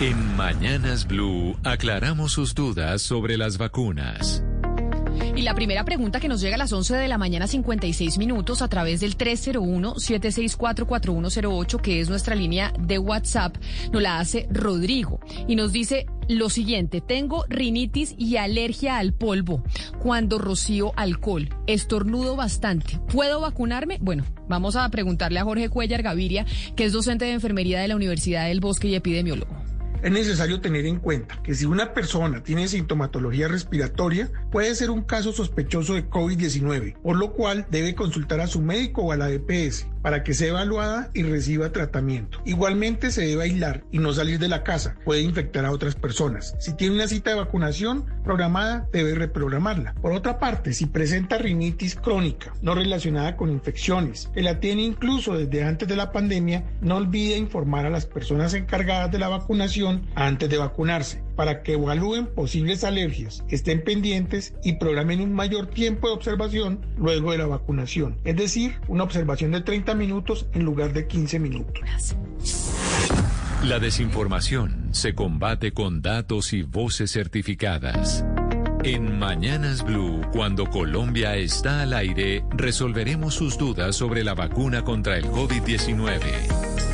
En Mañanas Blue aclaramos sus dudas sobre las vacunas. Y la primera pregunta que nos llega a las 11 de la mañana, 56 minutos, a través del 301-764-4108, que es nuestra línea de WhatsApp, nos la hace Rodrigo. Y nos dice lo siguiente, tengo rinitis y alergia al polvo. Cuando rocío alcohol, estornudo bastante. ¿Puedo vacunarme? Bueno, vamos a preguntarle a Jorge Cuellar Gaviria, que es docente de enfermería de la Universidad del Bosque y epidemiólogo es necesario tener en cuenta que si una persona tiene sintomatología respiratoria, puede ser un caso sospechoso de COVID-19, por lo cual debe consultar a su médico o a la EPS para que sea evaluada y reciba tratamiento. Igualmente se debe aislar y no salir de la casa, puede infectar a otras personas. Si tiene una cita de vacunación programada, debe reprogramarla. Por otra parte, si presenta rinitis crónica no relacionada con infecciones, que la tiene incluso desde antes de la pandemia, no olvide informar a las personas encargadas de la antes de vacunarse para que evalúen posibles alergias, estén pendientes y programen un mayor tiempo de observación luego de la vacunación. Es decir, una observación de 30 minutos en lugar de 15 minutos. La desinformación se combate con datos y voces certificadas. En Mañanas Blue, cuando Colombia está al aire, resolveremos sus dudas sobre la vacuna contra el COVID-19.